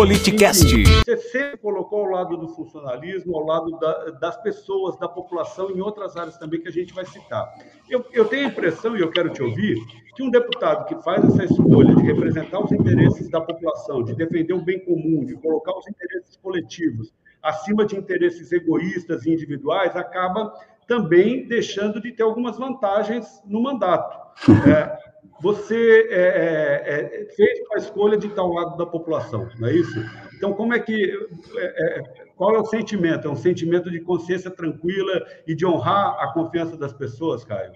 Politicast. Você sempre colocou ao lado do funcionalismo, ao lado da, das pessoas, da população, em outras áreas também que a gente vai citar. Eu, eu tenho a impressão, e eu quero te ouvir, que um deputado que faz essa escolha de representar os interesses da população, de defender o bem comum, de colocar os interesses coletivos acima de interesses egoístas e individuais, acaba também deixando de ter algumas vantagens no mandato. É, você é, é, é, fez uma escolha de estar ao lado da população, não é isso? Então, como é que. É, é, qual é o sentimento? É um sentimento de consciência tranquila e de honrar a confiança das pessoas, Caio?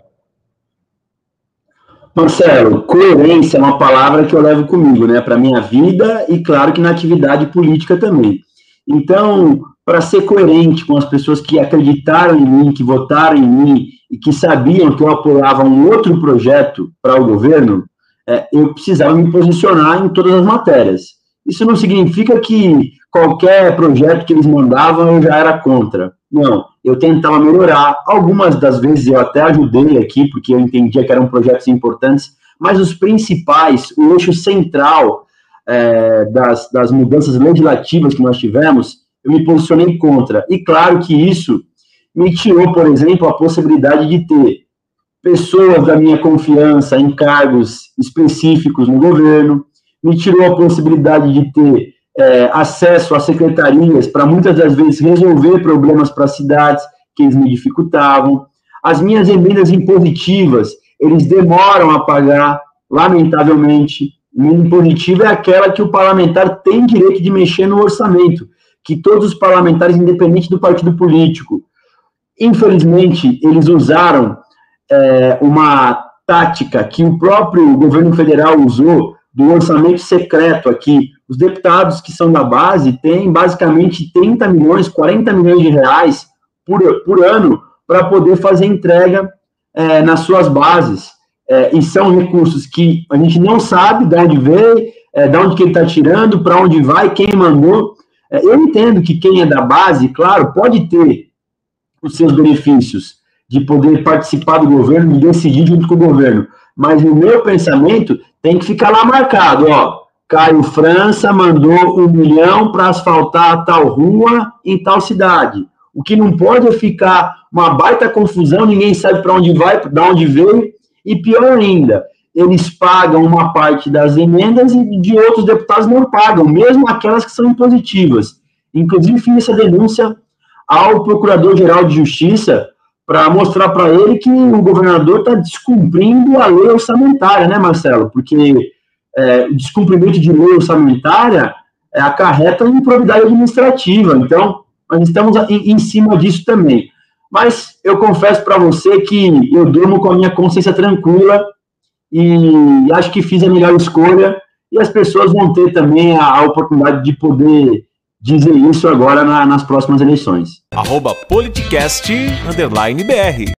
Marcelo, coerência é uma palavra que eu levo comigo, né, para minha vida e, claro, que na atividade política também. Então, para ser coerente com as pessoas que acreditaram em mim, que votaram em mim e que sabiam que eu apoiava um outro projeto para o governo, é, eu precisava me posicionar em todas as matérias. Isso não significa que qualquer projeto que eles mandavam eu já era contra. Não, eu tentava melhorar. Algumas das vezes eu até ajudei aqui, porque eu entendia que eram projetos importantes, mas os principais, o eixo central é, das, das mudanças legislativas que nós tivemos, eu me posicionei contra. E claro que isso me tirou, por exemplo, a possibilidade de ter pessoas da minha confiança em cargos específicos no governo, me tirou a possibilidade de ter é, acesso a secretarias para muitas das vezes resolver problemas para cidades que eles me dificultavam. As minhas emendas impositivas, eles demoram a pagar, lamentavelmente. Emenda impositiva é aquela que o parlamentar tem direito de mexer no orçamento, que todos os parlamentares, independente do partido político, infelizmente, eles usaram é, uma tática que o próprio governo federal usou do orçamento secreto aqui. Os deputados que são da base têm basicamente 30 milhões, 40 milhões de reais por, por ano para poder fazer entrega é, nas suas bases é, e são recursos que a gente não sabe de onde veio, é, de onde que ele está tirando, para onde vai, quem mandou. É, eu entendo que quem é da base, claro, pode ter os seus benefícios de poder participar do governo, de decidir junto com o governo, mas no meu pensamento tem que ficar lá marcado, ó, Caio França mandou um milhão para asfaltar tal rua em tal cidade. O que não pode é ficar uma baita confusão, ninguém sabe para onde vai, de onde veio, e pior ainda, eles pagam uma parte das emendas e de outros deputados não pagam, mesmo aquelas que são impositivas. Inclusive, fiz essa denúncia ao Procurador-Geral de Justiça para mostrar para ele que o governador está descumprindo a lei orçamentária, né, Marcelo? Porque é, o descumprimento de lei orçamentária é, acarreta improbidade administrativa. Então, nós estamos em, em cima disso também. Mas eu confesso para você que eu durmo com a minha consciência tranquila e acho que fiz a melhor escolha e as pessoas vão ter também a, a oportunidade de poder dizer isso agora na, nas próximas eleições. Arroba politicast, underline BR.